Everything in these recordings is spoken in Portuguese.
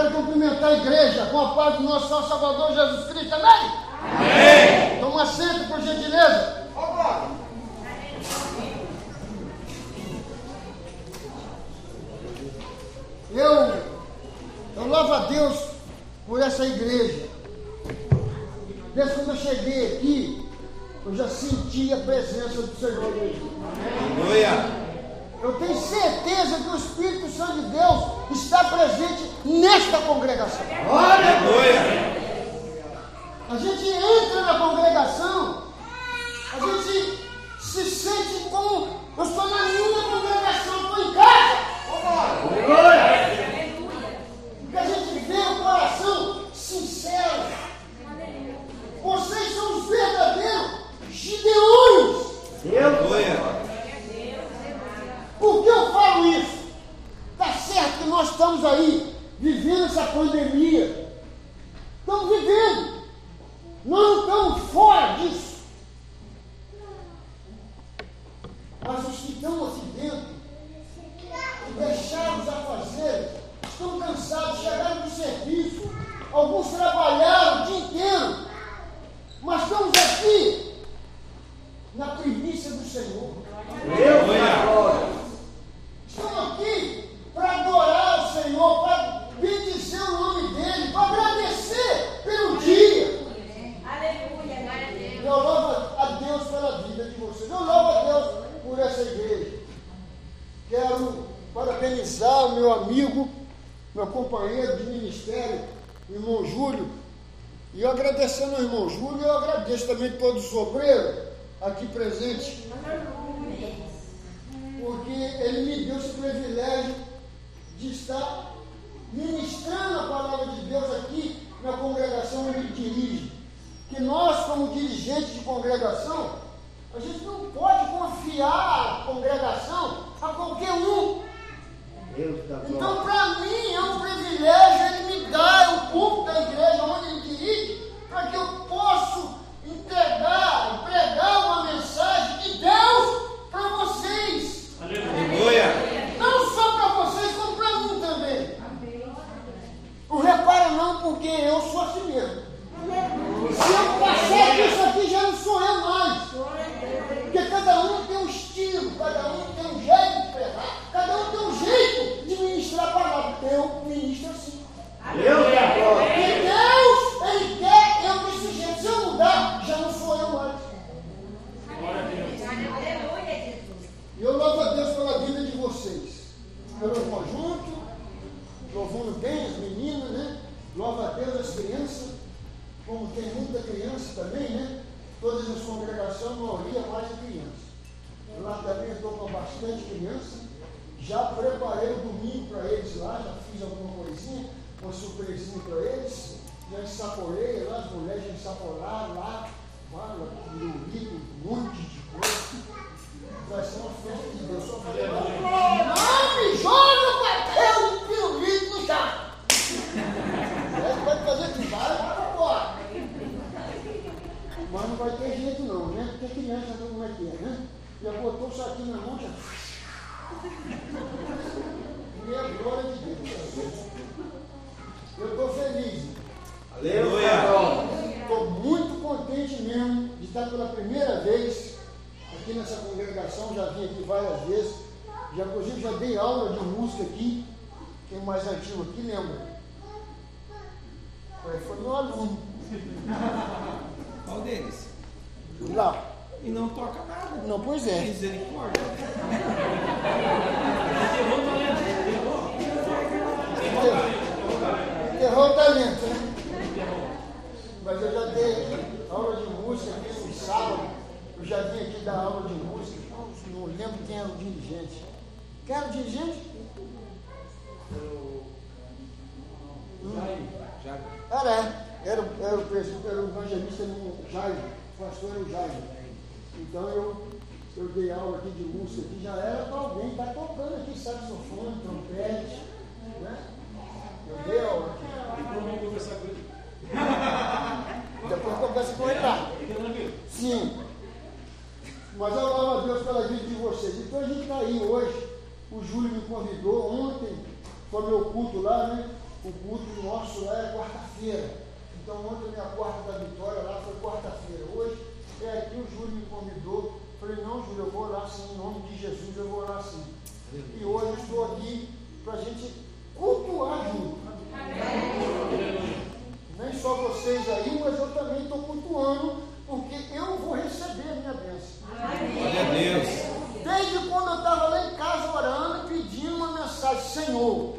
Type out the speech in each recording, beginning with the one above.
quero cumprimentar a igreja com a paz do nosso Salvador Jesus Cristo. Amém? Amém. Toma assento, por gentileza. Eu, eu louvo a Deus por essa igreja. Desde quando eu cheguei aqui, eu já senti a presença do Senhor. Aleluia. Eu tenho certeza que o Espírito Santo de Deus está presente nesta congregação. Aleluia! A gente entra na congregação, a gente se sente como eu estou na minha congregação, eu estou em casa. Aleluia! Porque a gente vê o coração sincero. Vocês são os verdadeiros gideões. Aleluia! Por que eu falo isso? Está certo que nós estamos aí vivendo essa pandemia. Estamos vivendo. Nós não estamos fora disso. Mas os que estão aqui dentro, que deixaram a fazer, estão cansados, chegaram do serviço. Alguns trabalharam o dia inteiro. Mas estamos aqui na primícia do Senhor. Meu Estamos aqui para adorar o Senhor, para bendizer o nome dEle, para agradecer pelo dia. Aleluia, glória a Deus. Eu louvo a Deus pela vida de vocês. Eu louvo a Deus por essa igreja. Quero parabenizar o meu amigo, meu companheiro de ministério, o irmão Júlio. E agradecendo ao irmão Júlio, eu agradeço também todos os obreiros aqui presentes. Porque ele me deu esse privilégio de estar ministrando a palavra de Deus aqui na congregação onde ele dirige. Que nós, como dirigentes de congregação, a gente não pode confiar a congregação a qualquer um. Então, para mim, é um privilégio ele me dar o culto da igreja onde ele dirige, para que eu possa entregar e pregar uma mensagem de Deus para vocês. Aleluia. Não só para vocês, como para mim também. Não repara não, porque eu sou assim mesmo. Se eu passar isso aqui, já não sou eu mais. Porque cada um tem um estilo, cada um tem um jeito cada um tem um jeito de ministrar a palavra. Eu ministro assim. Aleluia. E Deus, Ele quer eu desse jeito. Se eu mudar, já não sou eu mais. Glória a Deus. Aleluia. E eu louvo a Deus pela vida de vocês. Pelo conjunto, louvando bem as meninas, né? Louvo a Deus as crianças, como tem muita criança também, né? Todas as congregações, a maioria mais de criança. Lá também estou com bastante criança. Já preparei o domingo para eles lá, já fiz alguma coisinha, uma surpresinha para eles. Já ensaporei lá, as mulheres já ensaporaram lá, fala, um monte de coisa. Vai ser uma festa de Deus. Não me joga o papel de pirulito no chão. Você pode fazer que vai, vai embora. Mas não vai ter jeito não, né? Porque criança é que é, né? Já botou o saquinho na mão, já. E a glória de Deus. Eu estou feliz. Aleluia. Estou muito contente mesmo de estar pela primeira vez aqui nessa congregação, já vim aqui várias vezes, já, inclusive já dei aula de música aqui, quem mais antigo aqui lembra? Foi, foi meu aluno. Qual deles? Lá. E não toca nada. Não, pois é. Misericórdia. Errou o talento, né? Mas eu já dei aula de música aqui no sábado. Eu já vim aqui dar aula de música, não lembro quem era o dirigente. Quem era o dirigente? Hum. Era, era, era, o, era o evangelista no Jairo, o pastor era o Jairo. Então eu, eu dei aula aqui de música, que já era para alguém estar tá tocando aqui saxofone, trompete. Né? Eu aqui. Depois conversar com ele. Depois conversa com ele lá. Sim. Mas eu louvo a Deus pela vida de vocês. Então a gente está aí hoje. O Júlio me convidou ontem, foi meu culto lá, né? o culto nosso lá é quarta-feira. Então ontem minha quarta da vitória lá foi quarta-feira. Hoje é aqui o Júlio me convidou. Falei, não, Júlio, eu vou orar sim, em nome de Jesus eu vou orar sim. E hoje estou aqui para a gente cultuar junto. Nem só vocês aí, mas eu também estou cultuando, porque eu vou receber a minha bênção. Glória a Deus. Desde quando eu estava lá em casa orando pedindo uma mensagem, Senhor,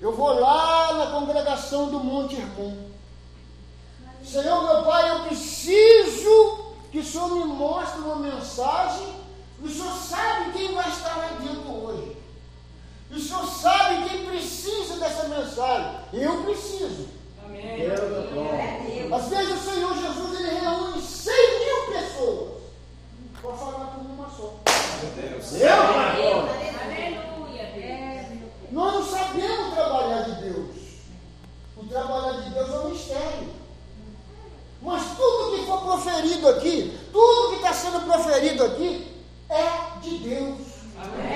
eu vou lá na congregação do Monte Hermon. Senhor, meu Pai, eu preciso que o Senhor me mostre uma mensagem. O Senhor sabe quem vai estar lá dentro hoje. E o Senhor sabe quem precisa dessa mensagem. Eu preciso. Às vezes o Senhor Jesus ele reúne 100 mil pessoas para falar com uma só. Nós não sabemos trabalhar de Deus. O trabalhar de Deus é um mistério. Mas tudo que for proferido aqui, tudo que está sendo proferido aqui, é de Deus.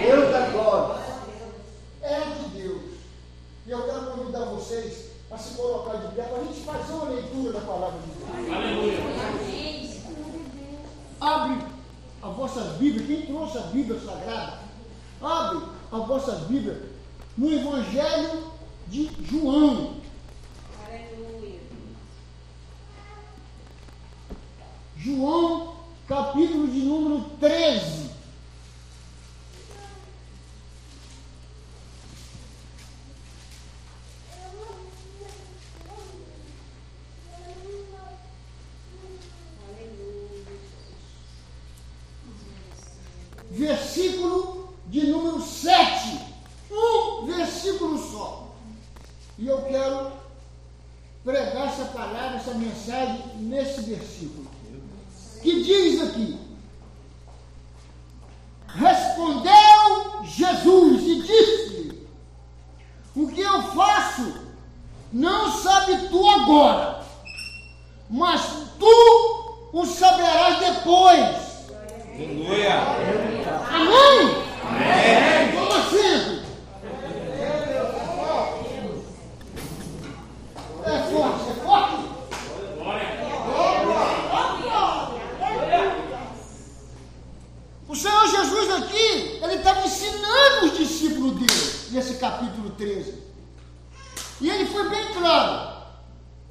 Deus da glória. É de Deus. E eu quero convidar vocês a se colocar de pé para a gente fazer uma leitura da palavra de Deus. Abre as vossas Bíblias, quem trouxe a Bíblia Sagrada, abre as vossas Bíblias no Evangelho de João. João, capítulo de número 13. Versículo de número 7. Um versículo só. E eu quero pregar essa palavra, essa mensagem nesse versículo. Que diz aqui: Respondeu Jesus e disse-lhe: O que eu faço não sabe tu agora, mas tu o saberás depois. Aleluia. Amém? Amém. Como assim? É forte, é forte. O Senhor Jesus aqui, ele estava ensinando os discípulos dele, nesse capítulo 13. E ele foi bem claro.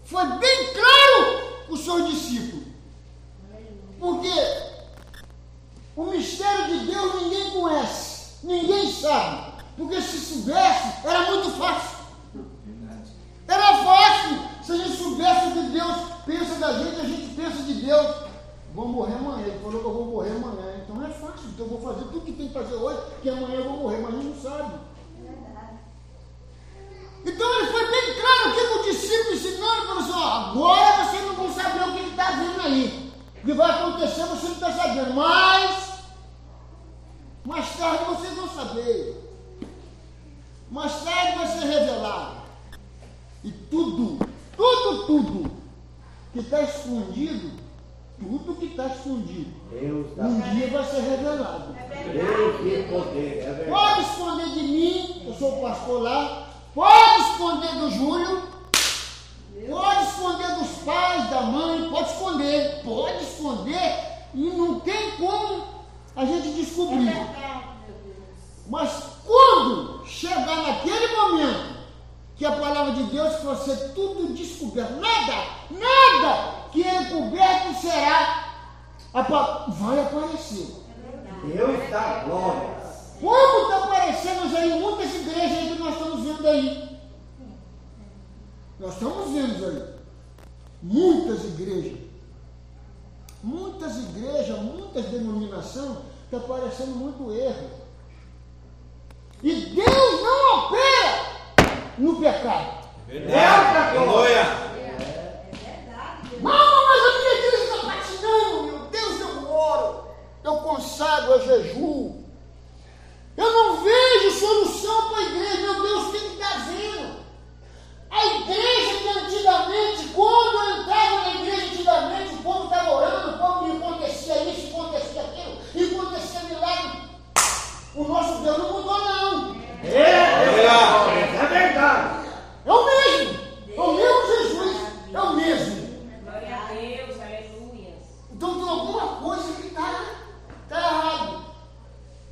Foi bem claro com os seus discípulos. Porque o mistério de Deus ninguém conhece, ninguém sabe. Porque se soubesse, era muito fácil. Era fácil. Se a gente soubesse o que Deus pensa da gente, a gente pensa de Deus. Vou morrer amanhã. Ele falou que eu vou morrer amanhã. Então é fácil. Então eu vou fazer tudo que tem que fazer hoje, que amanhã eu vou morrer, mas a gente não sabe. Então ele foi bem claro aqui com o discípulo ensinando, falou assim, ó, agora vocês não vão saber o que está vindo aí. O que vai acontecer você não está sabendo, mas mais tarde vocês vão saber. Mais tarde vai ser revelado. E tudo, tudo, tudo que está escondido, tudo que está escondido, um dia vai ser revelado. Deus de poder. É verdade. Pode esconder de mim, eu sou o pastor lá. Pode esconder do Júlio. Pode esconder dos pais, da mãe. Pode esconder. Pode esconder. E não tem como a gente descobrir. Mas quando chegar naquele momento que a palavra de Deus for ser tudo descoberto, nada, nada que é encoberto será, vai aparecer. Deus da glória. Como está aparecendo aí muitas igrejas que nós estamos vendo aí? Nós estamos vendo aí. Muitas igrejas. Muitas igrejas, muitas denominações, está aparecendo muito erro. E Deus não opera no pecado. Verdade. Aleluia. Não, mas a minha igreja está patinando, meu Deus, eu oro, eu consagro, eu jejuo. Eu não vejo solução para a igreja. Meu Deus, o que está vendo? A igreja que antigamente, quando eu entrava na igreja antigamente, o povo estava orando, o povo acontecia isso, acontecia aquilo, e acontecia milagre. O nosso Deus não mudou, não. É, é, é. é verdade. É o mesmo. É o mesmo Jesus. É o mesmo. Glória a Deus, aleluia. Então tem alguma coisa que está tá errado.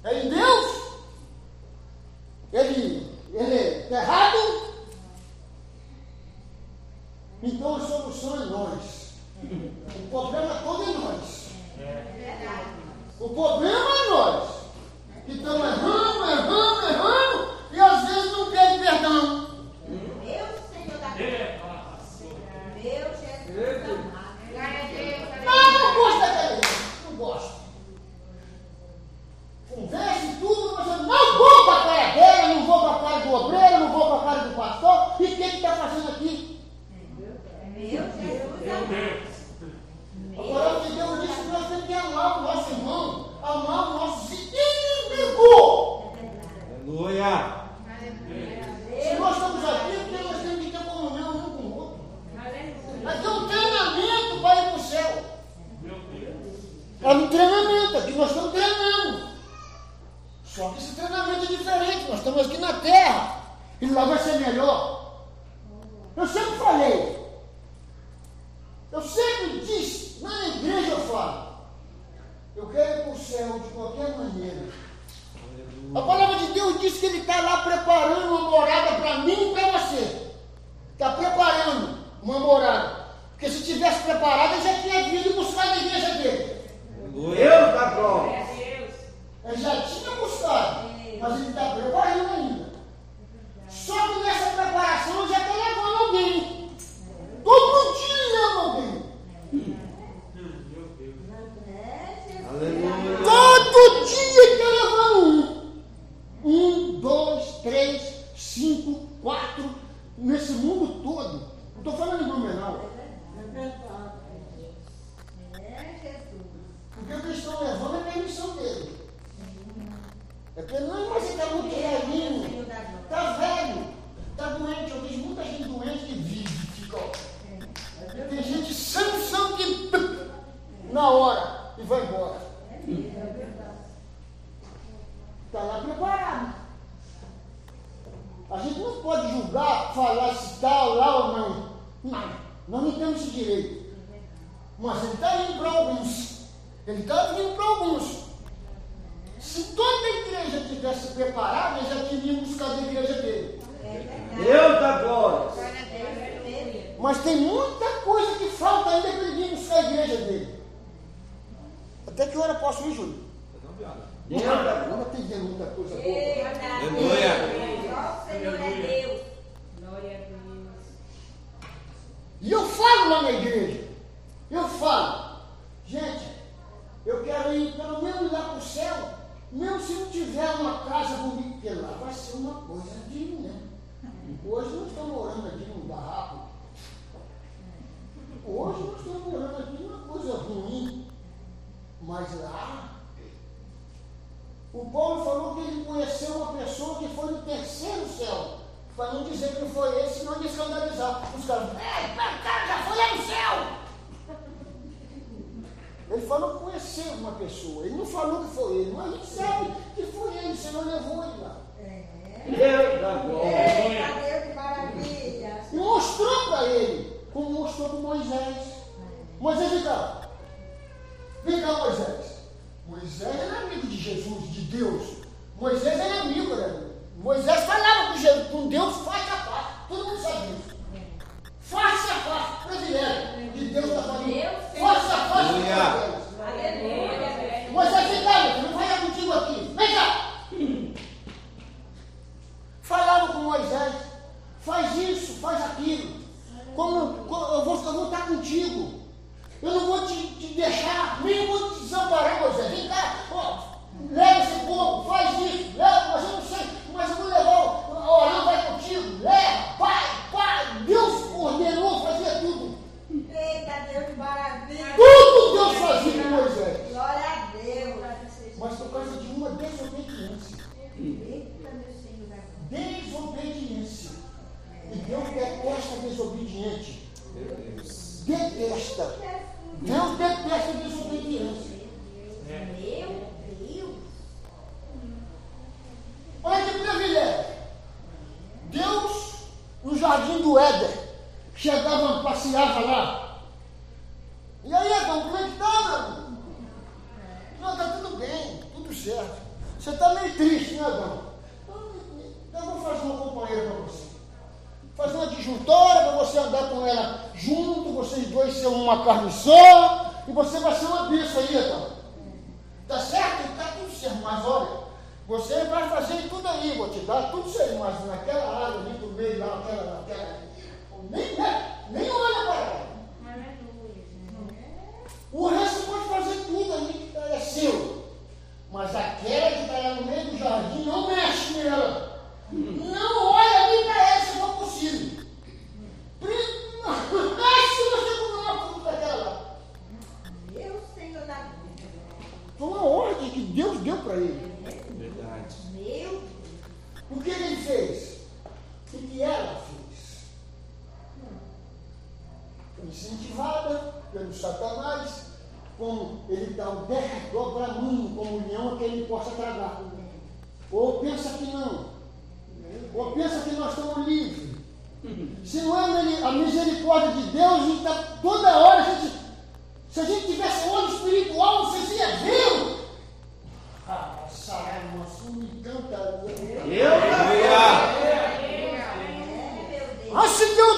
É em Deus? Ele, ele é errado. Então a solução é nós. O problema todo é nós. O problema é nós. Que estamos errando, errando, errando, e às vezes não pede perdão. Senhor Jesus ah, não gosto daquele. Não gosto. Converse tudo, mas eu não vou para para a cara do obreiro, não vou para a cara do pastor. E o que ele está fazendo aqui? Meu Jesus amado. A palavra de Deus diz que nós temos que amar o nosso irmão, amar o nosso inimigo. Aleluia. Se nós estamos aqui, é porque nós temos que ter comunhão um com o outro. Aqui é um treinamento para ir para o céu. É um treinamento, aqui nós estamos treinando. Só que esse treinamento é diferente, nós estamos aqui na terra. E lá vai ser melhor. Eu sempre falei. Eu sempre disse, na igreja eu falo. Eu quero ir para o céu de qualquer maneira. A palavra de Deus diz que Ele está lá preparando uma morada para mim e para você. Está preparando uma morada. Porque se tivesse preparado, ele já tinha vindo buscar na igreja dele. Aleluia. Deus da glória. Ele já tinha buscado, mas ele está preparando ainda. Só que nessa preparação ele já está levando alguém. Todo dia ele leva alguém. É, Jesus. Aleluia. Todo dia ele está levando um. Um, dois, três, cinco, quatro. Nesse mundo todo. Não estou falando em Blumenau. É, Jesus. Porque o que eles estão levando é a permissão dele. É porque não, mas ele está muito velhinho. Está velho. Está doente. Eu vejo muita gente doente que vive, fica. ó. Tem gente sanção que na hora e vai embora. Está lá preparado. A gente não pode julgar, falar se está lá ou não. Não, nós não temos esse direito. Mas ele está indo para alguns. Ele está vindo para alguns. Se toda a igreja tivesse preparada, ele já teria buscado a igreja dele. Deus da glória. Mas tem muita coisa que falta ainda para ele vir buscar a igreja dele. Até que hora posso ir, Júlio? Deus da glória. Não tem muita coisa boa. Aleluia. Nosso Senhor é Deus. E eu falo lá na igreja. Eu falo, gente, eu quero ir pelo menos lá para o céu, mesmo se não tiver uma casa comigo, porque lá vai ser uma coisa digna. Hoje nós estamos morando aqui num barraco. Hoje nós estamos morando aqui numa coisa ruim. Mas lá, o Paulo falou que ele conheceu uma pessoa que foi no terceiro céu. Para não dizer que não foi esse, não ia escandalizar. Os caras, é, o cara já foi lá no céu. Ele falou que conheceu uma pessoa. Ele não falou que foi ele, mas a gente sabe que foi ele, senão levou ele lá. Deus da glória. Eita, Deus de maravilha. E mostrou para ele, como mostrou para Moisés. Moisés, vem cá. Vem cá, Moisés. Moisés era amigo de Jesus, de Deus. Moisés era amigo, né? Moisés falava com, Jesus, com Deus face a face. Todo mundo sabe disso. Face a face, privilégio. De Deus está falando. Face a face. com Aleluia. Moisés. Moisés, vem cá, vou falar contigo aqui. Vem cá. Falava com Moisés, faz isso, faz aquilo. Como, como- eu, vou, eu vou estar contigo. Eu não vou te, te deixar, nem vou te desamparar, Moisés. Vem cá, ó, leva esse povo, faz isso, leva, mas eu não sei, mas eu vou levar, o Arão vai contigo, leva, pai, pai. Deus ordenou, fazia tudo. Eita, Deus de maravilha. Tudo Deus fazia com Moisés. Glória a Deus. Mas por causa de uma desobediência. Eita, meu desobediente. Detesta. Deus detesta desobediência. Meu Deus. Olha que privilégio. Deus, no jardim do Éden, chegava, passeava lá. E aí, Adão, como é que tá, meu? irmão? Não, tá tudo bem, tudo certo. Você está meio triste, né, Adão? Então, eu vou fazer uma companheira para você. Fazer uma disjuntora para você andar com ela junto, vocês dois vai ser uma carne só, e você vai ser uma bênção aí, então. Tá certo? Tá tudo certo, mas olha, você vai fazer tudo aí, vou te dar tudo isso aí, mas naquela área ali do meio, lá, aquela, naquela. Nem, nem olha para ela. O resto pode fazer tudo ali que tá- é seu. Mas aquela que está lá no meio do jardim, não mexe nela. Não olha ali para ela se for possível. Pri- Mas se você comer uma fruta daquela lá. Meu Senhor da glória. Foi uma ordem que Deus deu para ele. Verdade. Meu O que ele fez? O que ela fez? Foi incentivada pelo Satanás, como ele dá o derredor bramando, como o leão a que ele possa tragar. Ou pensa que não. Ou pensa que nós estamos livres. Se não é a mili- a misericórdia de Deus, a gente está toda hora, a gente, se a gente tivesse olho espiritual, vocês iam ver. Ah, sarai, nossa, me encanta. Deus Aleluia. Se Deus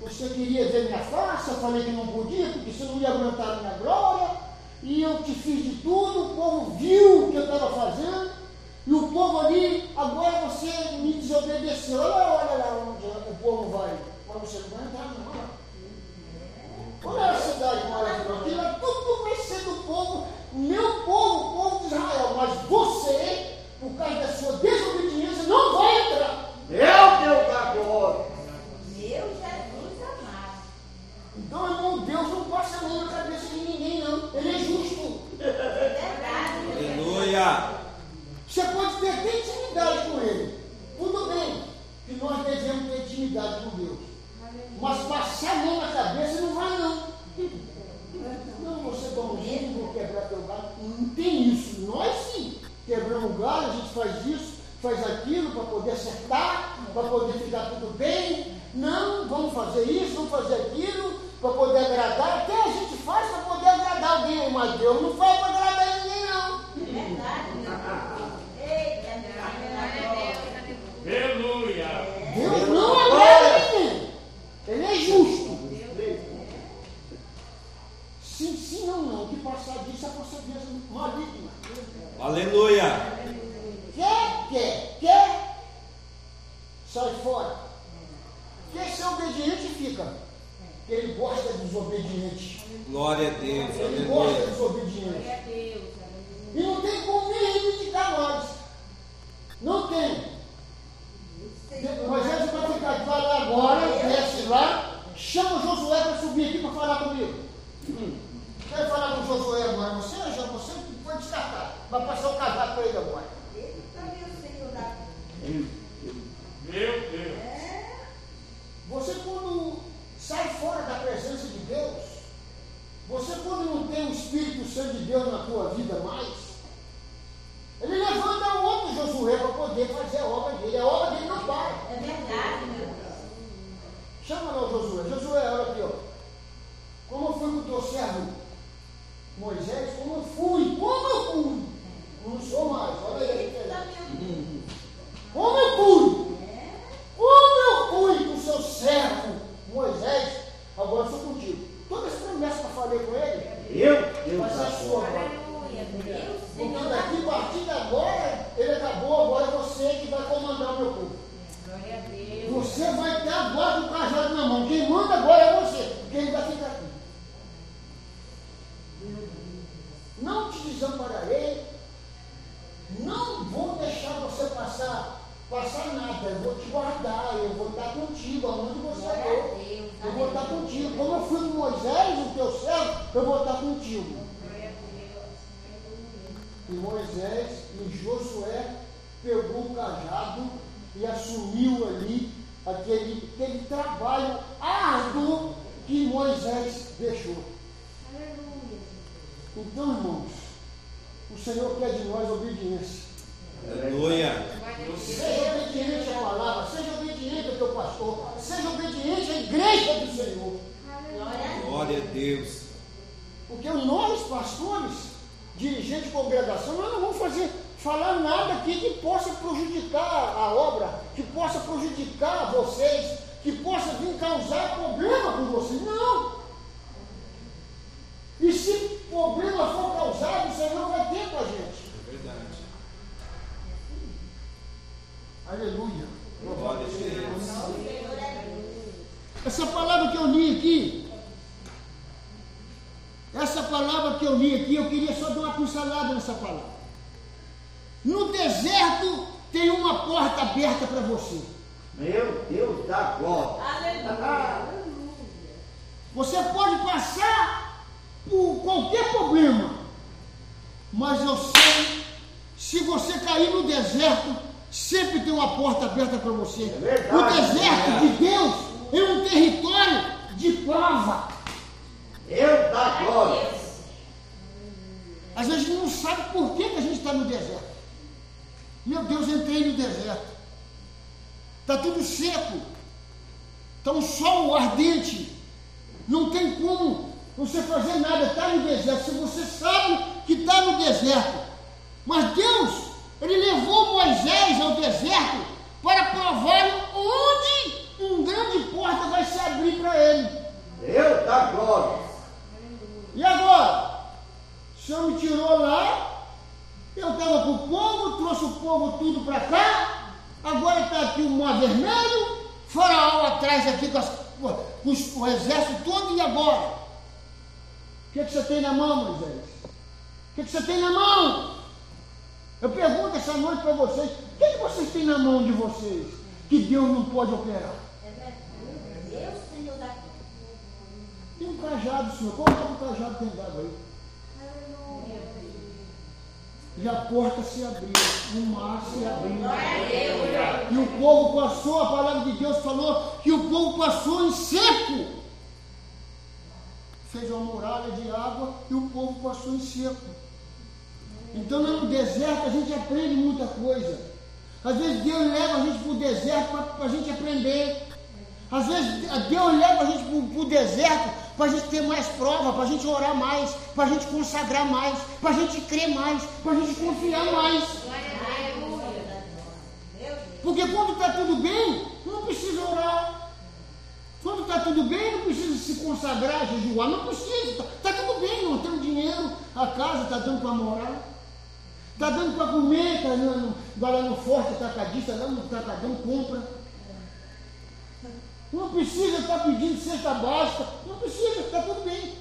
você lá queria ver minha face, eu falei que não podia, porque você não ia aguentar a minha glória, e eu te fiz de tudo, o povo viu o que eu estava fazendo, e o povo ali, agora você me desobedeceu. Olha, olha lá onde o povo vai. Mas você não vai entrar, não. Olha a cidade maravilhosa, aquilo é tudo vai ser do povo, meu povo, o povo de Israel, mas você, por causa da sua desobediência, não vai entrar. Meu Deus da glória. Meu Jesus amado. Então, irmão, Deus não passa a mão na cabeça de ninguém, não. Ele é justo. Verdade. Aleluia. Você pode ter até intimidade com ele. Tudo bem que nós devemos ter intimidade com Deus. Mas passar a mão na cabeça não vai, não. Não, você toma um vinho, vou quebrar teu galho. Não tem isso. Nós sim. Quebramos o galho, a gente faz isso, faz aquilo para poder acertar, para poder ficar tudo bem. Não, vamos fazer isso, vamos fazer aquilo, para poder agradar. Até a gente faz para poder agradar alguém, mas Deus não faz para agradar ninguém, não. Verdade, meu Deus. Eita, meu Deus. Aleluia. Deus não agrada ninguém. Ele é justo. Sim, sim, não, não. Que passar disso é procedência maligna. Aleluia. Quer, quer, quer, sai fora. Quer ser obediente, fica. Ele gosta dos obedientes. Glória a Deus. Ele gosta Aleluia. dos obedientes. E não tem como nem reivindicar nós. Não tem. Moisés vai ficar de lá agora, desce lá, chama Josué para subir aqui para falar comigo. Hum. Quero falar com Josué agora. Você, já, você foi descartar. Vai passar o casaco para ele agora. Ele também é o Senhor da Meu Deus. É. Você quando sai fora da presença de Deus, você quando não tem o Espírito Santo de Deus na tua vida mais, ele levanta o outro Josué para poder fazer a obra dele. A obra dele não para. É verdade, meu Deus. Chama lá o Josué. Josué, olha aqui, ó. Como eu fui com o teu servo Moisés, como eu fui, como eu fui. Não sou mais, olha aí. Como eu fui. Como eu fui com o seu servo Moisés, agora eu sou contigo. Todas as promessas que eu falei com ele, Meu Deus vai ser a sua. Aleluia. Meu Porque Senhor da daqui a partir de agora, ele acabou, agora é você que vai comandar o meu povo. Glória a Deus. Você vai ter agora o cajado na mão. Quem manda agora é você, porque ele vai ficar aqui. Não te desampararei. Não vou deixar você passar, passar nada. Eu vou te guardar, eu vou estar contigo, aonde você for. Eu vou estar contigo. Como eu fui com Moisés, o teu servo, eu vou estar contigo. E Moisés e Josué pegou o cajado e assumiu ali aquele, aquele trabalho árduo que Moisés deixou. Aleluia. Então, irmãos, o Senhor quer de nós obediência. Aleluia. Seja obediente à palavra, seja obediente ao teu pastor, seja obediente à igreja do Senhor. Glória a Deus. Glória a Deus. Porque nós, pastores, dirigentes de congregação, nós não vamos fazer, falar nada aqui que possa prejudicar a obra, que possa prejudicar vocês, que possa vir causar problema com vocês. Não! E se problema for causado, o Senhor vai ter com a gente. É verdade. Aleluia. Glória a Deus. Senhor é Deus. Essa palavra que eu li aqui, essa palavra que eu li aqui, eu queria só dar uma nessa palavra. No deserto tem uma porta aberta para você. Meu Deus da glória. Aleluia. Você pode passar por qualquer problema, mas eu sei, se você cair no deserto, sempre tem uma porta aberta para você. É verdade. o deserto de Deus é um território de prova. Deus da glória. Às vezes a gente não sabe por que, que a gente está no deserto. Meu Deus, entrei no deserto. Está tudo seco. Está um sol ardente. Não tem como você fazer nada. Está no deserto. Se você sabe que está no deserto. Mas Deus, Ele levou Moisés ao deserto para provar onde um grande porta vai se abrir para ele. Deus da glória. E agora? Senhor me tirou lá, eu estava com o povo, trouxe o povo tudo para cá, agora está aqui o mar vermelho, faraó atrás aqui com, as, com os- o exército todo, e agora? O que, que você tem na mão, Moisés? O que, que você tem na mão? Eu pergunto essa noite para vocês, o que, que vocês têm na mão de vocês que Deus não pode operar? É Tem um cajado, senhor. Qual é o cajado que tem dado aí? E a porta se abriu, o mar se abriu. E o povo passou, a palavra de Deus falou que o povo passou em seco. Fez uma muralha de água e o povo passou em seco. Então no deserto a gente aprende muita coisa. Às vezes Deus leva a gente para o deserto para a gente aprender. Às vezes Deus leva a gente para o deserto para a gente ter mais prova, para a gente orar mais, para a gente consagrar mais, para a gente crer mais, para a gente confiar mais. Porque quando está tudo bem, não precisa orar. Quando está tudo bem, não precisa se consagrar, jejuar, não precisa. Está tudo bem, não tem dinheiro, a casa está dando para morar. Está dando para comer, está no, vai lá no forte atacadista, lá no atacadão, compra. Não precisa estar pedindo cesta básica, não precisa, está tudo bem.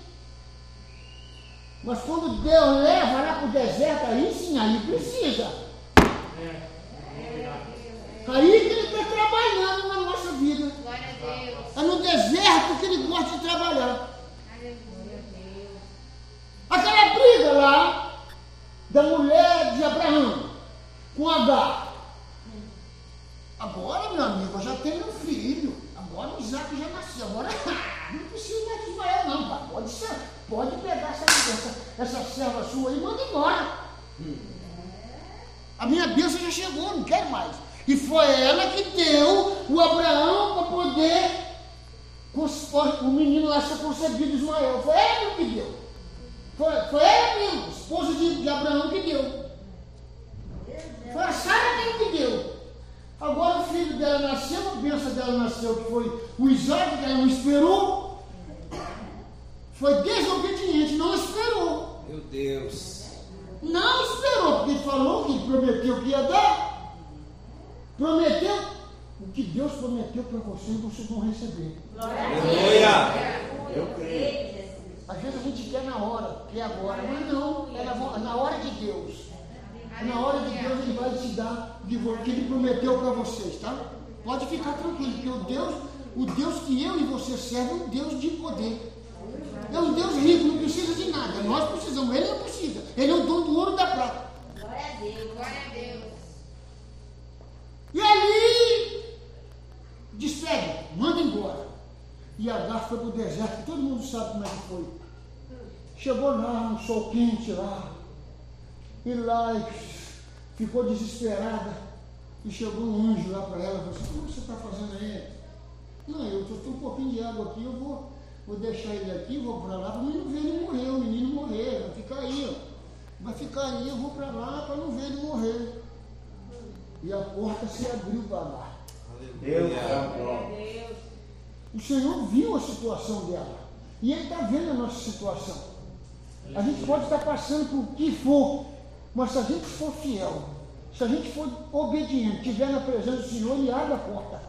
Mas quando Deus leva lá para o deserto, aí sim, aí precisa. Aí que Ele está trabalhando na nossa vida. É no deserto que Ele gosta de trabalhar. Aquela briga lá da mulher de Abraão com Agar. Agora, meu amigo, eu já tenho um filho. Agora o Isaac já nasceu. Agora não precisa de Ismael, não. Pode, ser, pode pegar essa, essa, essa serva sua e manda embora. A minha bênção já chegou, não quero mais. E foi ela que deu o Abraão para poder o menino lá ser concebido Ismael. Foi ela que deu. Foi, foi ela mesmo, esposa de, de Abraão, que deu. Foi a Sara mesmo que deu. Agora o filho dela nasceu, a bênção dela nasceu, que foi o Isaac, que ela não esperou. Foi desobediente, não esperou. Meu Deus. Não esperou, porque ele falou que prometeu que ia dar. Prometeu. O que Deus prometeu para vocês, vocês vão receber. Aleluia. Eu creio. Às vezes a gente quer na hora, quer agora, mas não, é na, na hora de Deus. Na hora de Deus ele vai te dar de o que ele prometeu para vocês, tá? Pode ficar tranquilo, porque o Deus, o Deus que eu e você servem é um Deus de poder. É um Deus rico, não precisa de nada. Nós precisamos, ele não precisa. Ele é o dono do ouro da prata. Glória a Deus. Glória a Deus. E ali, despede, manda embora. E Agar foi para o deserto, todo mundo sabe como é que foi. Chegou lá, no sol quente lá, e lá ficou desesperada. E chegou um anjo lá para ela e falou assim, o que você está fazendo aí? Não, eu estou um pouquinho de água aqui, eu vou, vou deixar ele aqui, vou para lá para o menino ver ele morrer, o menino morrer, vai ficar aí, ó. Vai ficar aí, eu vou para lá para não ver ele morrer. E a porta se abriu para lá. Deus Aleluia. glória. O Senhor viu a situação dela. E Ele está vendo a nossa situação. A gente pode estar passando por o que for, mas se a gente for fiel, se a gente for obediente, estiver na presença do Senhor, Ele abre a porta.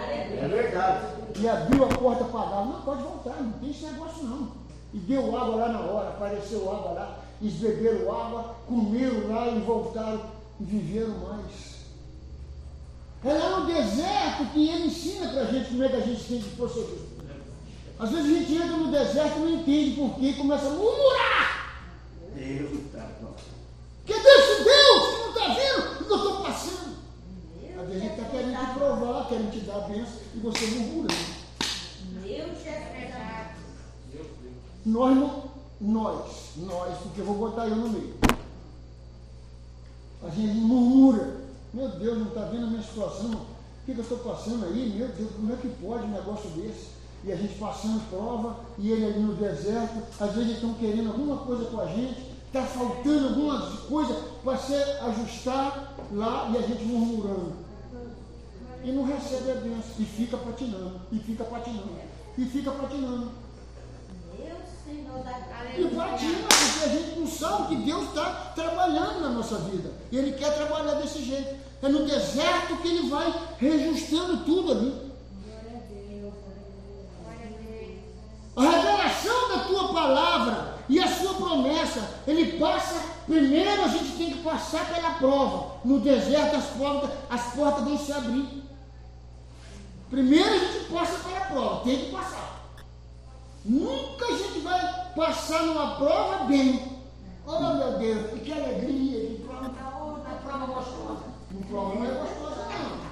É verdade. E abriu a porta para lá. Não, pode voltar, não tem esse negócio não. E deu água lá na hora, apareceu água lá, eles beberam água, comeram lá e voltaram e viveram mais. É lá no deserto que ele ensina para a gente como é que a gente tem que proceder. Às vezes a gente entra no deserto e não entende por quê e começa a murmurar. Deus da glória. Que Deus, Deus, você não está vendo o que eu estou passando? Às vezes a gente está querendo te provar, querendo te dar a bênção e você murmurando. Deus é verdade. Nós nós, nós, porque eu vou botar eu no meio. A gente murmura, meu Deus, não está vendo a minha situação? O que, que eu estou passando aí? Meu Deus, como é que pode um negócio desse? E a gente passando prova, e ele ali no deserto, às vezes estão querendo alguma coisa com a gente, está faltando alguma coisa para se ajustar lá e a gente murmurando. E não recebe a bênção. E fica patinando, e fica patinando, e fica patinando. Meu Senhor da E patina, porque a gente não sabe que Deus está trabalhando na nossa vida. E Ele quer trabalhar desse jeito. É no deserto que Ele vai reajustando tudo ali. A revelação da tua palavra e a sua promessa, ele passa. Primeiro a gente tem que passar pela prova. No deserto as portas, as portas vão se abrir. Primeiro a gente passa pela prova, tem que passar. Nunca a gente vai passar numa prova bem. Oh meu Deus, que alegria, que prova, que prova gostosa. Não prova não é gostosa, não.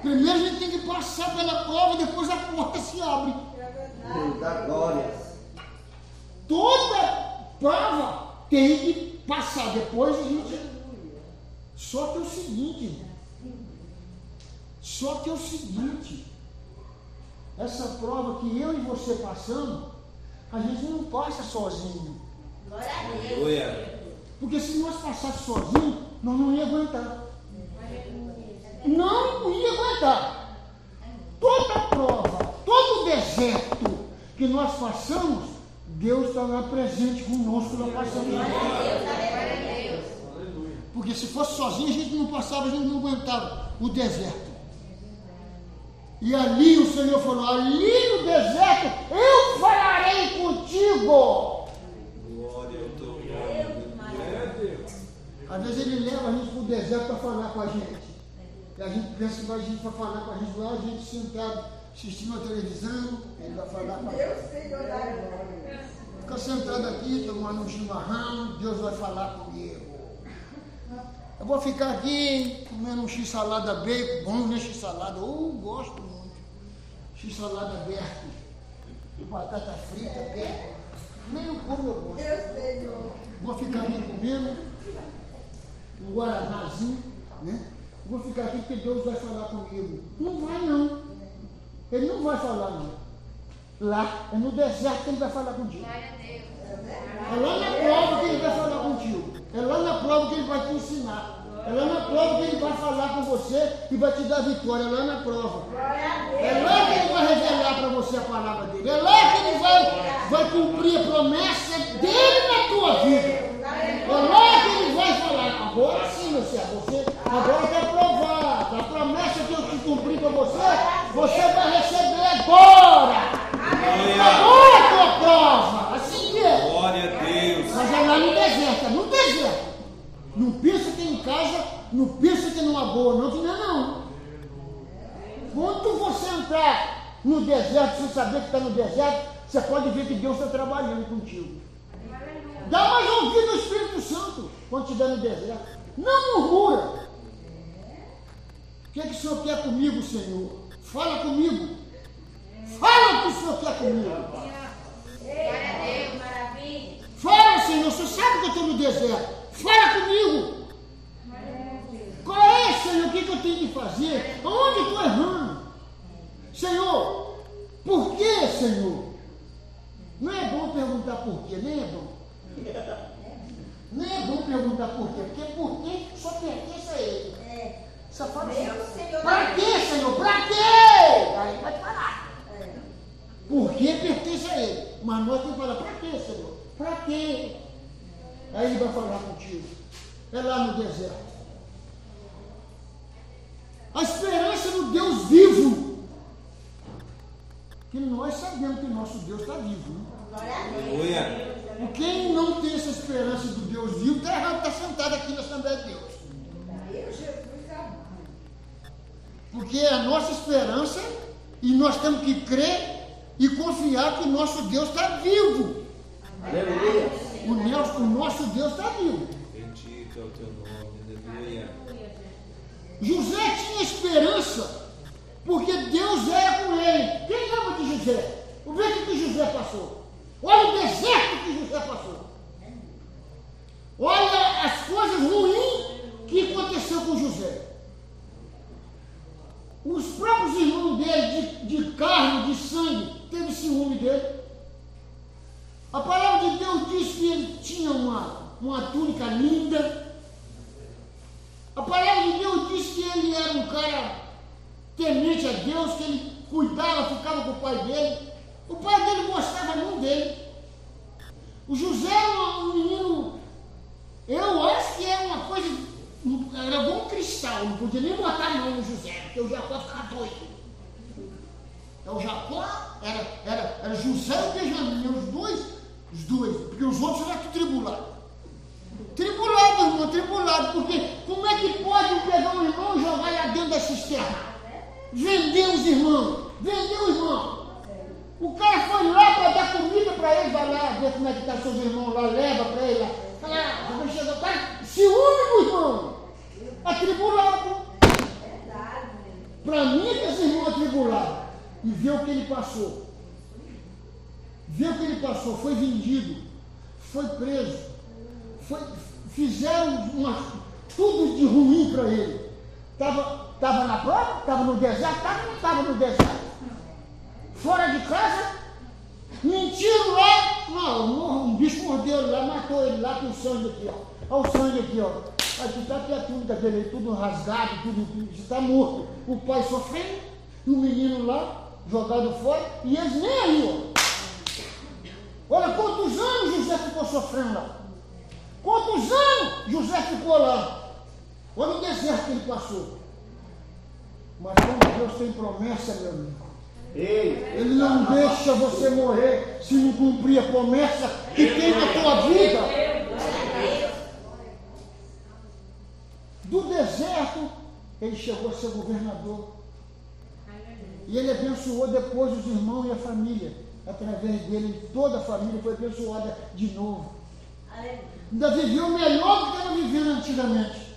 Primeiro a gente tem que passar pela prova, depois a porta se abre. Da glória. Toda prova tem que passar. Depois a gente. Só que é o seguinte, irmão. Só que é o seguinte. Essa prova que eu e você passamos, a gente não passa sozinho. Glória a Deus. Porque se nós passássemos sozinhos, nós não ia aguentar. Não ia aguentar. Toda prova, todo deserto que nós passamos, Deus está lá presente conosco, nós passamos. Glória a Deus. Porque se fosse sozinho, a gente não passava, a gente não aguentava o deserto. E ali o Senhor falou: ali no deserto eu falarei contigo. Glória ao teu nome. Deus. Às vezes ele leva a gente para o deserto para falar com a gente. E a gente pensa que vai a gente vai falar com a gente lá, a gente sentado assistindo a televisão, ele vai falar com a gente. Fica sentado aqui, tomando um chimarrão, Deus vai falar comigo. Eu vou ficar aqui comendo um x-salada bacon, bom, né? X-salada, eu gosto aberto, e batata frita, bacon. Nem como eu gosto. Vou ficar aqui comendo um guaranazinho, né? Vou ficar aqui porque Deus vai falar comigo. Não vai não. Ele não vai falar não. Lá, é no deserto que ele vai falar contigo. É lá na prova que ele vai falar contigo. É lá na prova que ele vai te ensinar. É lá na prova que ele vai falar com você e vai te dar vitória. É lá na prova. É lá que ele vai revelar para você a palavra dele. É lá que ele vai, vai cumprir a promessa dele na tua vida. É lá que ele vai falar. Agora sim, meu servo, você agora está aprovado. A promessa que eu te cumpri para você, você vai receber agora. Agora a tua prova. Assim que é. Glória a Deus. Mas é lá no deserto, é no deserto. Não pensa que é em casa, não pensa que é numa boa, não, que não é não. Quando você entrar no deserto, sem saber que está no deserto, você pode ver que Deus está trabalhando contigo. Dá mais ouvido ao Espírito Santo quando estiver no deserto. Não murmura. O que, é que o Senhor quer comigo, Senhor? Fala comigo. Fala o que o Senhor quer comigo. Fala, Senhor, você sabe que eu estou no deserto. Fala comigo. Qual é, Senhor, o que, que eu tenho que fazer? Onde estou errando? Senhor, por que, Senhor? Não é bom perguntar por quê, nem é bom. Nem é bom perguntar por quê, porque por quê só pertence a ele. É. Só fala assim, pra quê, Senhor? Pra quê? Aí vai parar. Porque pertence a ele. Mas nós temos que falar, pra quê, Senhor? Pra quê? Aí ele vai falar contigo. É lá no deserto. A esperança no Deus vivo. Que nós sabemos que nosso Deus está vivo. Né? Aleluia. Quem não tem essa esperança do Deus vivo está errado, está sentado aqui na Assembleia de Deus. Porque é a nossa esperança e nós temos que crer e confiar que o nosso Deus está vivo. Aleluia. O, nosso- o nosso Deus está vivo. Bendito é o teu nome. Aleluia. José tinha esperança, porque Deus era com ele. Quem lembra de José? O que que José passou? Olha o deserto que José passou. Olha as coisas ruins que aconteceu com José. Os próprios irmãos dele, de, de carne, de sangue, teve ciúme dele. A palavra de Deus diz que ele tinha uma, uma túnica linda. A palavra de Deus diz que ele era um cara fizeram um menino. Eu acho que é uma coisa. Era bom cristal, não podia nem botar nome no José, porque o Jacó ficava doido. Então o Jacó era, era, era José e Benjamim, os dois, os dois, porque os outros eram tudo tribulados. Tribulado, irmão, tribulado, porque como é que pode pegar um irmão e jogar lá dentro da cisterna? Vender os irmãos, vender o irmão. O cara foi lá para dar comida para ele, vai lá ver como é que está seus irmãos lá, leva para ele lá. Fala, vai chegar o cara, se une com o irmão. Atribulado. Para mim que esse irmão é atribulado. E vê o que ele passou. Vê o que ele passou, foi vendido, foi preso, foi, fizeram uma, tudo de ruim para ele. Estava tava na prova, estava no deserto, estava ou não estava no deserto? Fora de casa, mentiram lá, não, um bicho mordeu ele lá, matou ele lá com o sangue aqui, ó. Olha o sangue aqui, ó. Aqui está aqui a túnica dele, tudo rasgado, tudo, está morto. O pai sofrendo, e o menino lá, jogado fora, e eles nem aí, ó. Olha quantos anos José ficou sofrendo lá. Quantos anos José ficou lá? Olha o deserto que ele passou. Mas como Deus tem promessa, meu amigo. Ele não deixa você morrer se não cumprir a promessa que tem na tua vida. Do deserto, ele chegou a ser governador. E ele abençoou depois os irmãos e a família. Através dele, toda a família foi abençoada de novo. Ainda viveu melhor do que estava vivendo antigamente,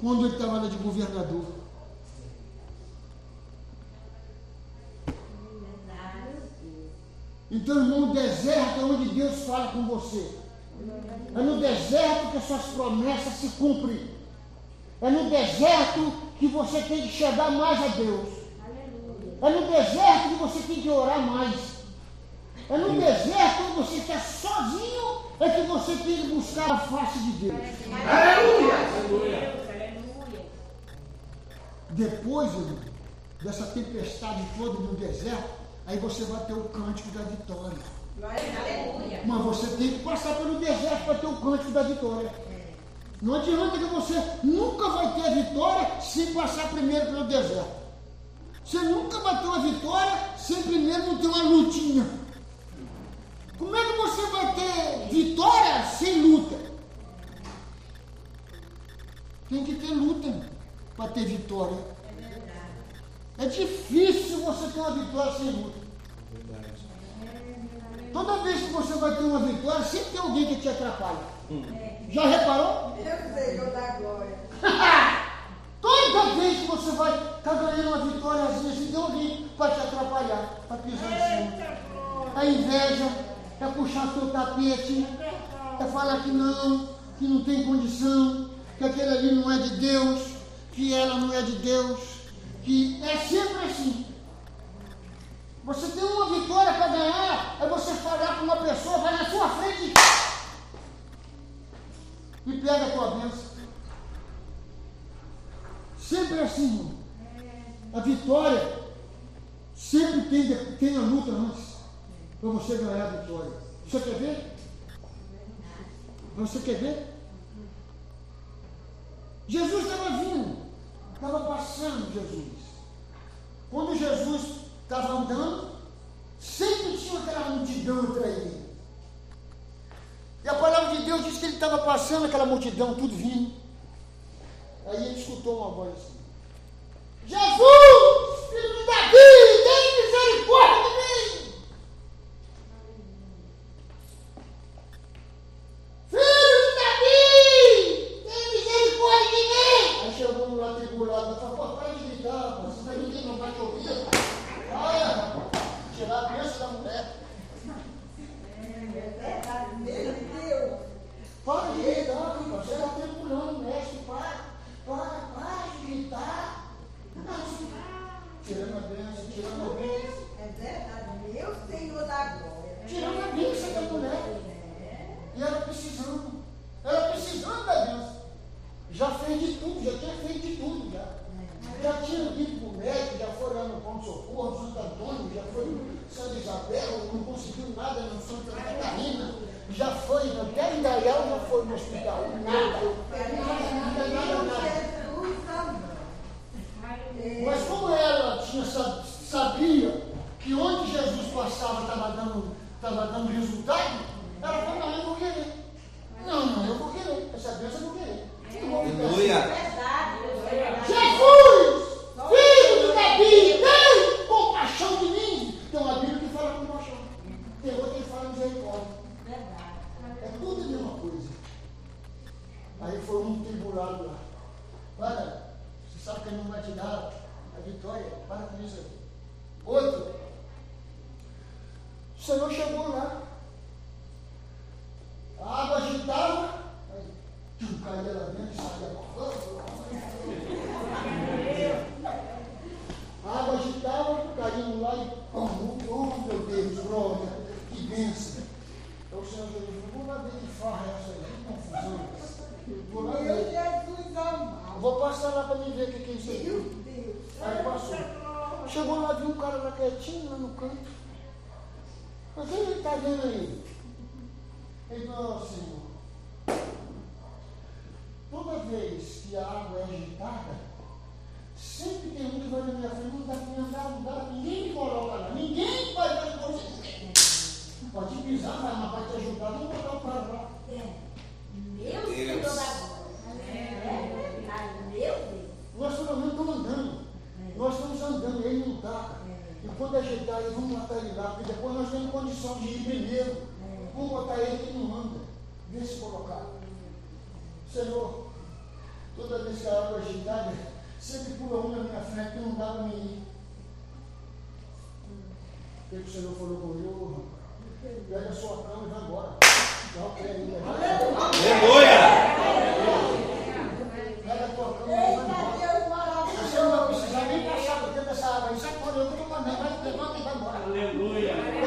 quando ele estava de governador. Então, irmão, o deserto é onde Deus fala com você. É no deserto que as suas promessas se cumprem. É no deserto que você tem que chegar mais a Deus. É no deserto que você tem que orar mais. É no deserto onde você está sozinho, é que você tem que buscar a face de Deus. Aleluia. Depois, irmão, dessa tempestade toda no deserto, aí você vai ter o cântico da vitória. Mas você tem que passar pelo deserto para ter o cântico da vitória. Não adianta que você nunca vai ter a vitória sem passar primeiro pelo deserto. Você nunca vai ter uma vitória sem primeiro não ter uma lutinha. Como é que você vai ter vitória sem luta? Tem que ter luta para ter vitória. É difícil você ter uma vitória sem luta. Toda vez que você vai ter uma vitória, sempre tem alguém que te atrapalha. Já reparou? Eu sei, eu da glória. Toda vez que você vai estar ganhando uma vitória, às vezes tem alguém para te atrapalhar, para pisar em cima. A inveja é puxar seu tapete, é falar que não, que não tem condição, que aquele ali não é de Deus, que ela não é de Deus, que é sempre assim. Você tem uma vitória para ganhar, é você falar com uma pessoa, vai na sua frente e pega a tua bênção. Sempre é assim. A vitória sempre tem, tem a luta antes para você ganhar a vitória. Você quer ver? Você quer ver? Jesus estava vindo, estava passando Jesus. Quando Jesus estava andando, sempre tinha aquela multidão atrás dele. E a palavra de Deus diz que ele estava passando aquela multidão, tudo vindo. Aí ele escutou uma voz assim: Jesus, filho de Davi, Aleluia.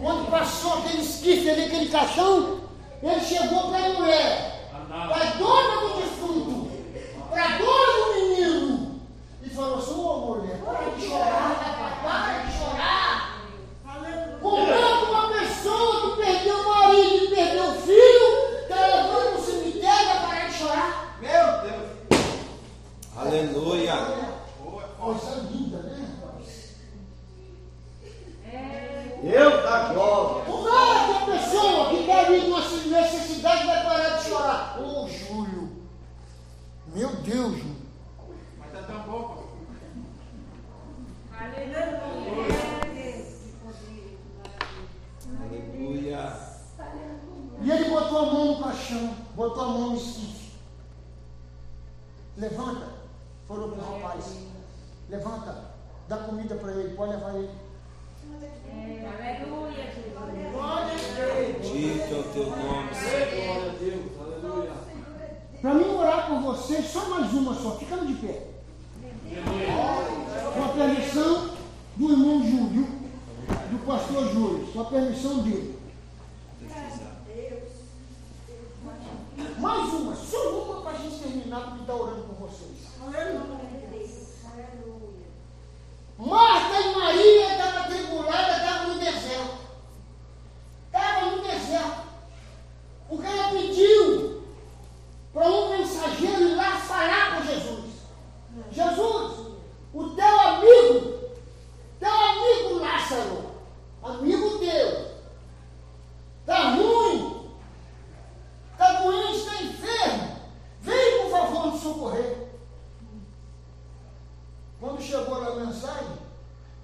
Quando passou aquele esquife ali, aquele caixão, ele chegou para a mulher, para a dona do defunto, para a dona do menino, e falou: Sua mulher, para de chorar. mãos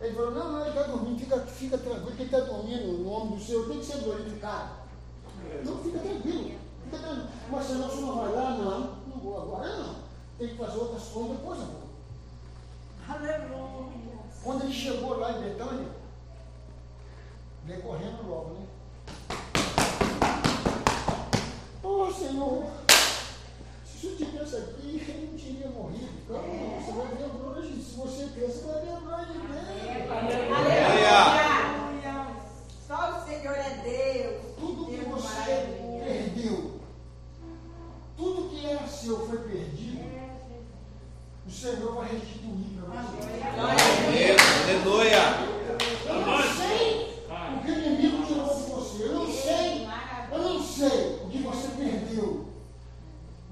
ele falou, não, não, ele está dormindo, fica, fica tranquilo, que ele está dormindo, o nome do Senhor tem que ser glorificado. Não, fica tranquilo, fica tranquilo. Mas senão você não vai lá, não, não vou agora, não. Tem que fazer outras coisas, depois eu vou. Aleluia. Quando ele chegou lá em Betânia, veio correndo logo, né? Oh, Senhor, se o Senhor tivesse aqui, ele não teria morrido. Calma, você vai ver a glória de Se você crer, você vai ver a glória de Deus. Aleluia. Só o Senhor é Deus. Tudo que Deus você maravilha. perdeu, tudo que era seu foi perdido, o Senhor vai restituir para você. Aleluia. Eu não sei o que o inimigo tirou de você. Eu não sei. Eu não sei o que você perdeu.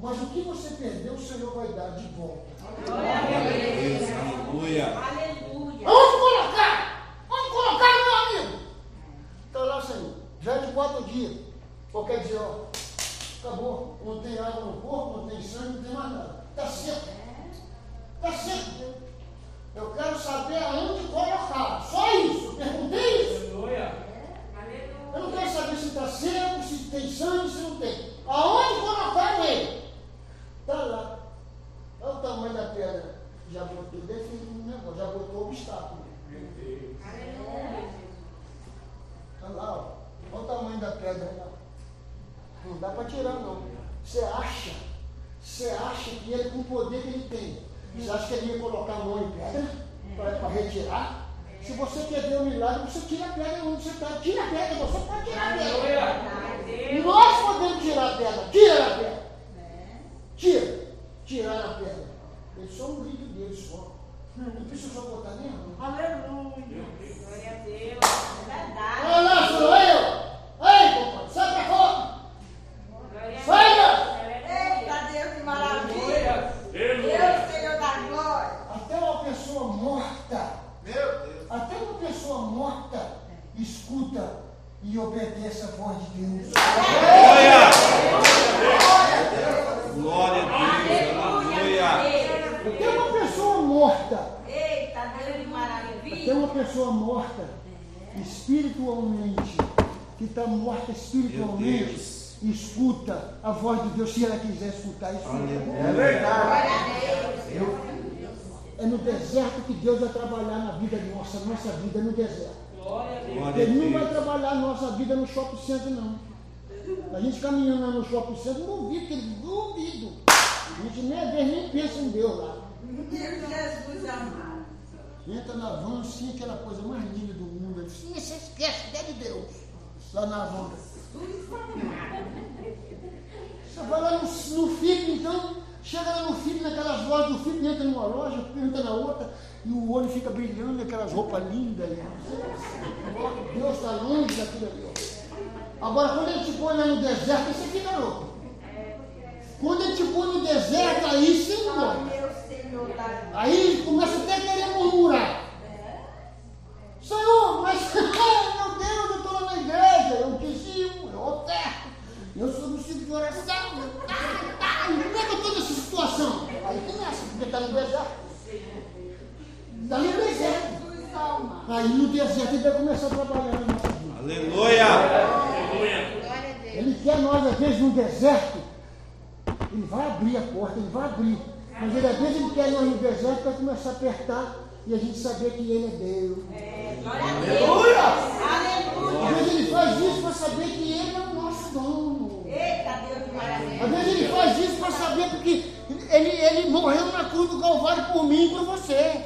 Mas o que você perdeu, o Senhor vai dar de volta. Deus, aleluia. Aleluia. Onde colocar? Onde colocar, meu amigo? Está lá, Senhor. Já é de quatro dias. Ou quer dizer, ó, acabou. Não tem água no corpo, não tem sangue, não tem mais nada. Está seco. Está seco. Eu quero saber aonde colocar. Só isso. Eu perguntei isso. Eu não quero saber se está seco, se tem sangue, se não tem. Aonde colocaram ele? Está lá. Olha o tamanho da pedra. Já botou definido um negócio, já botou obstáculo. Está lá, ó. Olha o tamanho da pedra aí, ó. Não dá para tirar, não. Você acha, você acha que ele, com o poder que ele tem, você acha que ele ia colocar a mão em pedra retirar? Se você quer ver o milagre, você tira a pedra onde você está. Tira a pedra, você pode tirar a pedra. Nós podemos tirar a pedra. Tira a pedra. Tira. Tirar a pedra. Eles só um brilho deles só. Não precisa só botar nem a mão. Aleluia. Glória a Deus. É verdade. Olha lá, sou eu. Ei, compadre, sai pra fora. Glória a Sai, Deus. Eita Deus que maravilha. Deus, Senhor da glória. Até uma pessoa morta, Meu Deus. até uma pessoa morta escuta e obedece a voz de Deus. Glória. Glória a Deus. Aleluia. Até uma pessoa morta, Eita, Deus de até maravilha. uma pessoa morta espiritualmente, que está morta espiritualmente, escuta a voz de Deus, se ela quiser escutar isso. É verdade. É no deserto que Deus vai trabalhar na vida nossa, nossa vida é no deserto. Glória Ele não vai trabalhar a nossa vida no shopping center, não. A gente caminhando lá no shopping center, duvido que ele duvido. A gente nem, vezes nem pensa em Deus lá. Jesus amado. Entra na van, assim, aquela coisa mais linda Sim, você esquece até de Deus. Lá na van. Você vai lá no, no FIP, então, chega lá no FIP, naquelas lojas do FIP, entra numa loja, entra na outra, e o olho fica brilhando, aquelas roupas lindas. ali. Deus está longe daquilo ali. Agora, quando ele te põe lá no deserto, você fica louco. Quando ele te põe no deserto, aí sim, glória. Aí começa até a querer murmurar. Senhor, mas meu Deus, eu estou na igreja, eu dizimo, eu oferto, eu sou ciclo de oração, eu, tá, tá, como é que eu estou nessa situação? Aí começa, porque está no deserto. Está no deserto. Aí no deserto ele vai começar a trabalhar na nossa vida. Aleluia. Glória a Deus. Ele quer nós, às vezes, no deserto, ele vai abrir a porta, ele vai abrir. Mas ele, às vezes ele quer nós no deserto para começar a apertar e a gente saber que ele é Deus. Aleluia! Aleluia. Às vezes ele faz isso para saber que ele é o nosso dono. Eita, Deus de maravilha. Às vezes ele faz isso para saber porque ele, ele morreu na cruz do Calvário por mim e por você.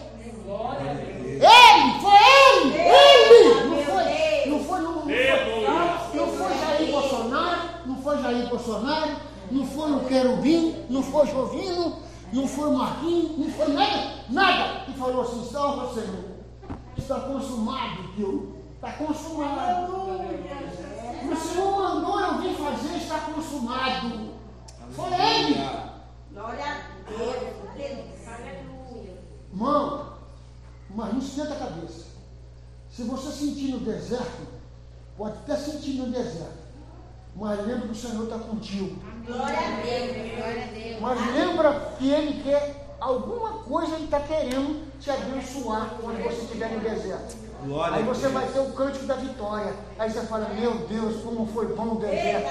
Ele, foi ele, ele! Não foi, não foi, não, não foi, não foi Jair Bolsonaro, não foi Jair Bolsonaro, não foi o Querubim, não foi Jovino, não foi o Marquinhos, não foi nada, nada que falou assim, salva Senhor. Está consumado, Deus. Está consumado. O Senhor mandou eu vir fazer, está consumado. Foi ele. Glória a Deus. Aleluia. Irmão, mas não esquenta a cabeça. Se você sentir no deserto, pode até sentir no deserto. Mas lembra que o Senhor está contigo. Glória a Deus. Glória a Deus. Mas lembra que Ele quer alguma coisa, Ele está querendo te abençoar quando você estiver no deserto. Glória Aí você vai ter o cântico da vitória. Aí você fala, meu Deus, como foi bom o deserto.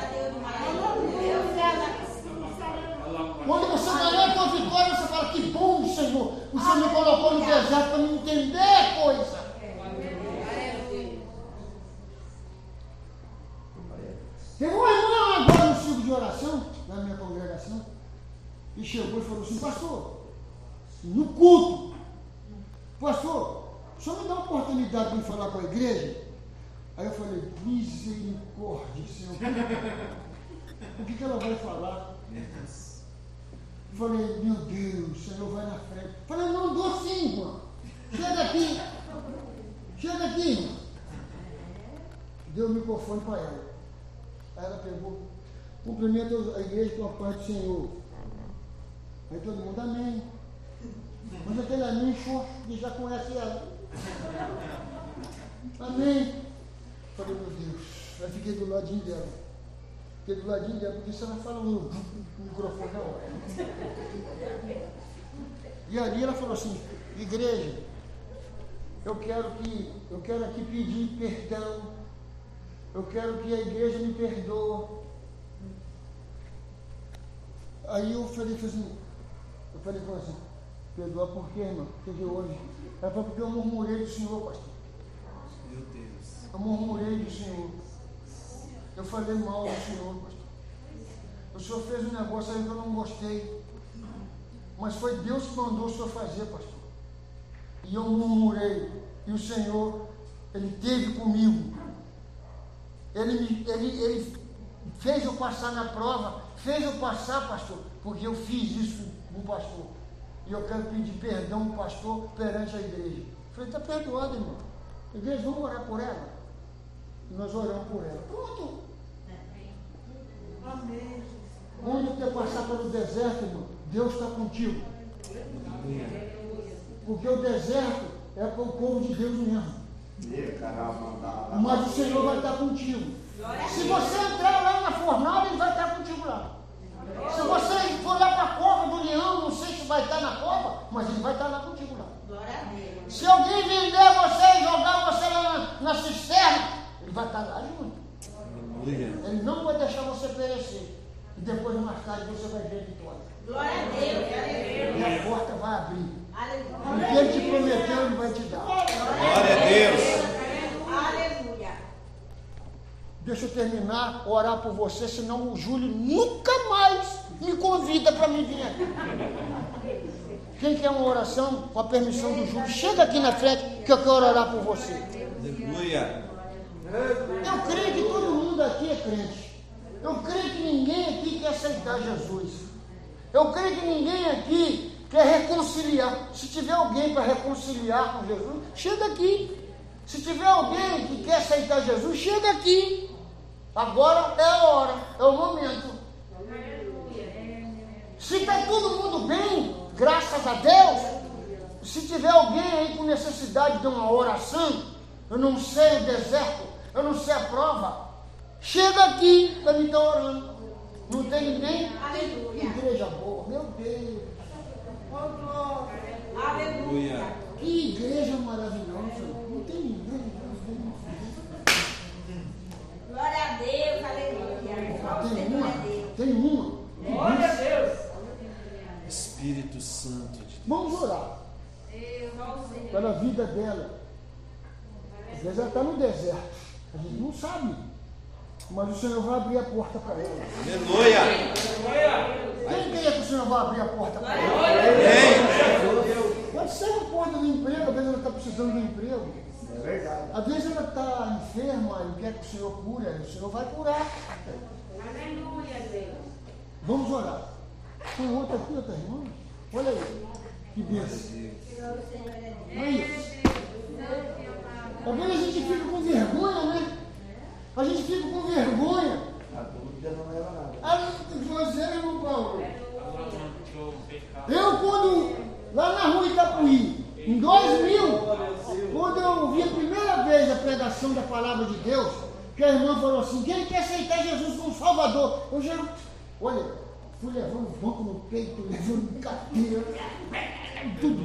Quando você ganhar a tua vitória, você fala, que bom, Senhor. O Senhor me colocou no deserto para me entender coisa. Teve uma irmã agora no ciclo de oração, na minha congregação, e chegou e falou assim, pastor, no culto, pastor, senhor me dá uma oportunidade de falar com a igreja? Aí eu falei, misericórdia, Senhor. O que, que ela vai falar? Eu Falei, meu Deus, o Senhor vai na frente. Falei, não dou sim. Chega aqui. Chega aqui. Deu o microfone para ela. Aí ela pegou, cumprimenta a igreja com a paz do Senhor. Aí todo mundo, amém. Mas aquele forte, que já conhece ela. Amém. Falei, meu Deus. Aí fiquei do ladinho dela. Fiquei do ladinho dela, porque se ela fala no microfone na hora. E ali ela falou assim, igreja, eu quero que, eu quero aqui pedir perdão. Eu quero que a igreja me perdoe. Aí eu falei assim, eu falei com assim, perdoa por quê, irmão? O que hoje? Ela falou, porque eu murmurei do Senhor, pastor. Meu Deus. Eu murmurei do Senhor. Eu falei mal do Senhor, pastor. O Senhor fez um negócio aí que eu não gostei. Mas foi Deus que mandou o Senhor fazer, pastor. E eu murmurei. E o Senhor, Ele teve comigo. Ele, ele, ele fez eu passar na prova. Fez eu passar, pastor, porque eu fiz isso com o pastor. E eu quero pedir perdão ao pastor perante a igreja. Eu falei, está perdoado, irmão. Igreja, vamos orar por ela? E nós oramos por ela. Pronto. Onde você passar pelo deserto, irmão, Deus está contigo. Porque o deserto é para o povo de Deus mesmo. Mas o Senhor vai estar contigo. Se você entrar lá na fornalha, Ele vai estar contigo lá. Se você for lá para a cova do leão, não sei se vai estar na cova, mas Ele vai estar lá contigo lá. Glória a Deus. Se alguém vender você e jogar você lá na, na cisterna, Ele vai estar lá junto. Ele não vai deixar você perecer. E depois, mais tarde, você vai ver a vitória. Glória a Deus. E a porta vai abrir. Aleluia. O que Ele te prometeu, Ele vai te dar. Glória a Deus. Aleluia. Deixa eu terminar, orar por você, senão o Júlio nunca mais me convida para me vir aqui. Quem quer uma oração, com a permissão do Júlio, chega aqui na frente que eu quero orar por você. Aleluia. Eu creio que todo mundo aqui é crente. Eu creio que ninguém aqui quer aceitar Jesus. Eu creio que ninguém aqui quer reconciliar. Se tiver alguém para reconciliar com Jesus, chega aqui. Se tiver alguém que quer aceitar Jesus, chega aqui. Agora é a hora, é o momento. Se está todo mundo bem, graças a Deus, se tiver alguém aí com necessidade de uma oração, eu não sei o deserto, eu não sei a prova, chega aqui para me estar orando. Não tem ninguém? Aleluia. Igreja boa, meu Deus. Aleluia. Que igreja maravilhosa. Não tem ninguém. Glória a Deus. Aleluia. Tem uma, tem uma. Glória a Deus. Espírito Santo de Deus. Vamos orar pela vida dela. vezes ela está no deserto. A gente não sabe. Mas o Senhor vai abrir a porta para ela. Aleluia. Quem queria que o Senhor vai abrir a porta para ela? Pode ser uma porta do emprego, às vezes ela está precisando de um emprego. É verdade. Às vezes ela está enferma e quer que o Senhor cure, o Senhor vai curar. Aleluia, Deus. Vamos orar. Tem outra aqui, outra irmã? Olha aí. Que bênção. Aí. Às vezes a gente fica com vergonha, né? A gente fica com vergonha. A dúvida não leva nada. Ah, você, irmão Paulo. Eu, quando, lá na rua Itapuí, em 2000, quando eu ouvi a primeira vez a pregação da palavra de Deus, que a irmã falou assim, que ele quer aceitar Jesus como Salvador. Eu já, olha, fui levando o banco no peito, levando cadeira, tudo.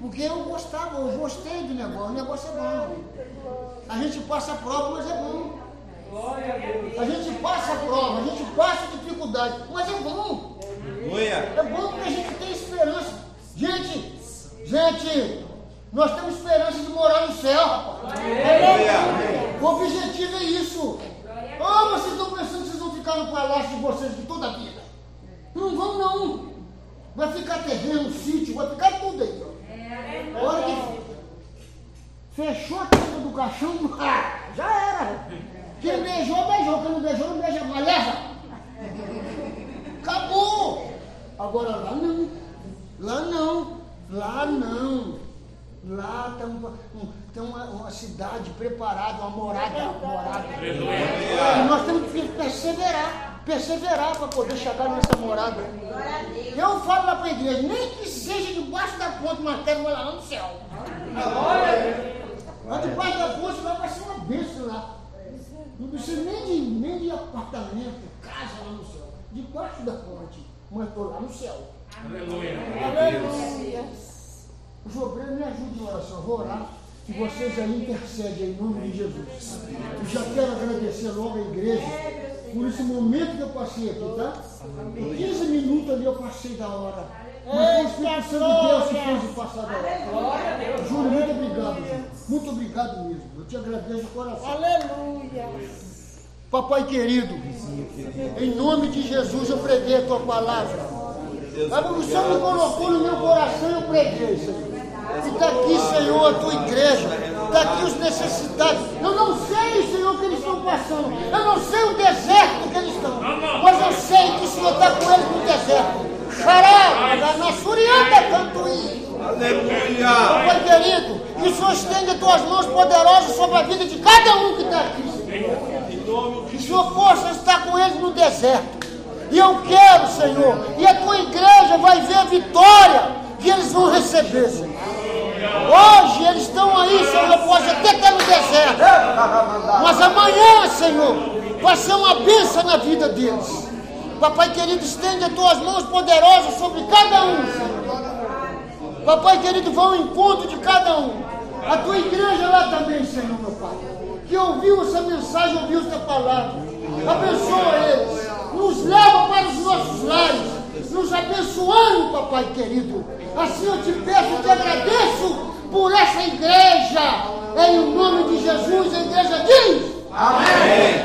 Porque eu gostava, eu gostei do negócio, o negócio é bom. A gente passa a prova, mas é bom. A gente passa a prova, a gente passa a dificuldade, mas é bom. É bom porque a gente tem esperança. Gente, gente, nós temos esperança de morar no céu, rapaz. O objetivo é isso. Ah, vocês estão pensando que vocês vão ficar no palácio de vocês de toda a vida. Não vão não. Vai ficar terreno, sítio, vai ficar tudo aí. A hora que fechou a tampa do caixão, ah, já era. Quem beijou, beijou. Quem não beijou, não beija mais. Leva. Acabou. Agora lá não. Lá não. Lá não. Lá tem tem uma, uma cidade preparada, uma morada. morada. E nós temos que perseverar. Perseverar para poder chegar nessa morada. Glória a Deus. Eu falo lá para a igreja, nem que seja debaixo da ponte, mas quero lá no céu. Lá debaixo da ponte lá vai ser uma bênção lá. Não precisa nem de, nem de apartamento, casa lá no céu. Debaixo da ponte, mas estou lá no céu. Aleluia. Os obreiros me ajudem em oração. Vou orar. Que vocês aí intercedem em nome de Jesus. Eu já quero agradecer logo a igreja por esse momento que eu passei aqui, tá? 15 minutos ali eu passei da hora. Mas foi o Espírito Santo de Deus que fez eu passar da hora. Júlio, muito obrigado, Júlio. Muito obrigado mesmo. Eu te agradeço de coração. Aleluia. Papai querido, em nome de Jesus eu preguei a tua palavra. Mas o Senhor me colocou no meu coração e eu preguei, Senhor. E está aqui, Senhor, a tua igreja. Está aqui os necessitados. Eu não sei, Senhor, o que eles estão passando. Eu não sei o deserto que eles estão. Mas eu sei que o Senhor está com eles no deserto. Xará, na Surianda, Cantuí. Aleluia. Pai querido, que o Senhor estende as tuas mãos poderosas sobre a vida de cada um que está aqui, Senhor. Que Senhor possa estar com eles no deserto. E eu quero, Senhor, e a tua igreja vai ver a vitória que eles vão receber, Senhor. Hoje eles estão aí, Senhor, pode até estar no deserto. Mas amanhã, Senhor, vai ser uma bênção na vida deles. Papai querido, estende as tuas mãos poderosas sobre cada um, Senhor. Papai querido, vá ao encontro de cada um. A tua igreja lá também, Senhor, meu Pai. Que ouviu essa mensagem, ouviu essa palavra. Abençoa eles. Nos leva para os nossos lares. Nos abençoando, Papai querido. Assim eu te peço, te agradeço por essa igreja. Em nome de Jesus, a igreja diz: Amém.